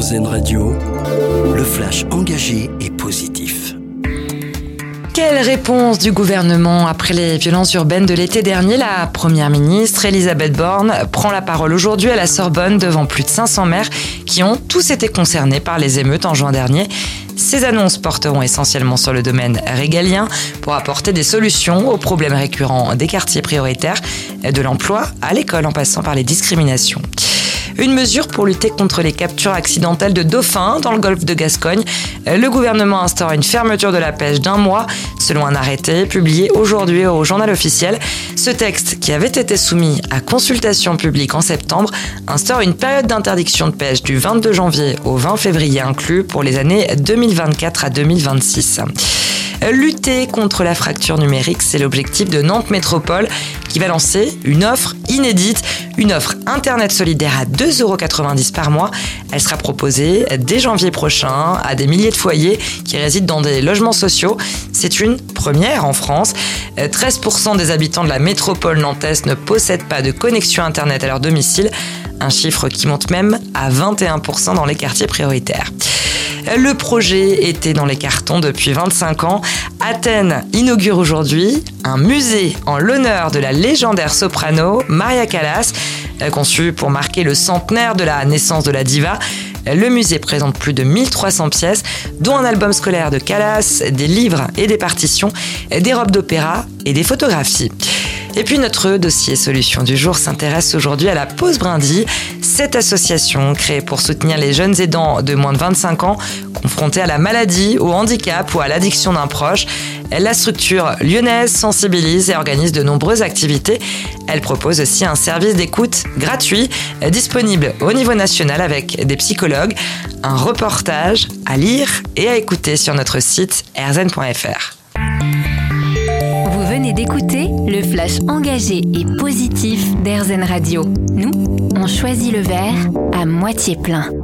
Radio, le flash engagé et positif. Quelle réponse du gouvernement après les violences urbaines de l'été dernier? La première ministre Elisabeth Borne prend la parole aujourd'hui à la Sorbonne devant plus de 500 maires qui ont tous été concernés par les émeutes en juin dernier. Ces annonces porteront essentiellement sur le domaine régalien pour apporter des solutions aux problèmes récurrents des quartiers prioritaires, de l'emploi à l'école en passant par les discriminations. Une mesure pour lutter contre les captures accidentelles de dauphins dans le golfe de Gascogne. Le gouvernement instaure une fermeture de la pêche d'un mois, selon un arrêté publié aujourd'hui au journal officiel. Ce texte, qui avait été soumis à consultation publique en septembre, instaure une période d'interdiction de pêche du 22 janvier au 20 février inclus pour les années 2024 à 2026. Lutter contre la fracture numérique, c'est l'objectif de Nantes Métropole qui va lancer une offre inédite, une offre Internet solidaire à 2,90€ par mois. Elle sera proposée dès janvier prochain à des milliers de foyers qui résident dans des logements sociaux. C'est une première en France. 13% des habitants de la métropole nantaise ne possèdent pas de connexion Internet à leur domicile, un chiffre qui monte même à 21% dans les quartiers prioritaires. Le projet était dans les cartons depuis 25 ans. Athènes inaugure aujourd'hui un musée en l'honneur de la légendaire soprano Maria Callas, conçu pour marquer le centenaire de la naissance de la diva. Le musée présente plus de 1300 pièces, dont un album scolaire de Callas, des livres et des partitions, des robes d'opéra et des photographies. Et puis notre dossier solution du jour s'intéresse aujourd'hui à la pause brindille. Cette association créée pour soutenir les jeunes aidants de moins de 25 ans confrontés à la maladie, au handicap ou à l'addiction d'un proche. La structure lyonnaise sensibilise et organise de nombreuses activités. Elle propose aussi un service d'écoute gratuit disponible au niveau national avec des psychologues, un reportage à lire et à écouter sur notre site rzn.fr. Vous venez d'écouter le flash engagé et positif d'RZN Radio. Nous, on choisit le verre à moitié plein.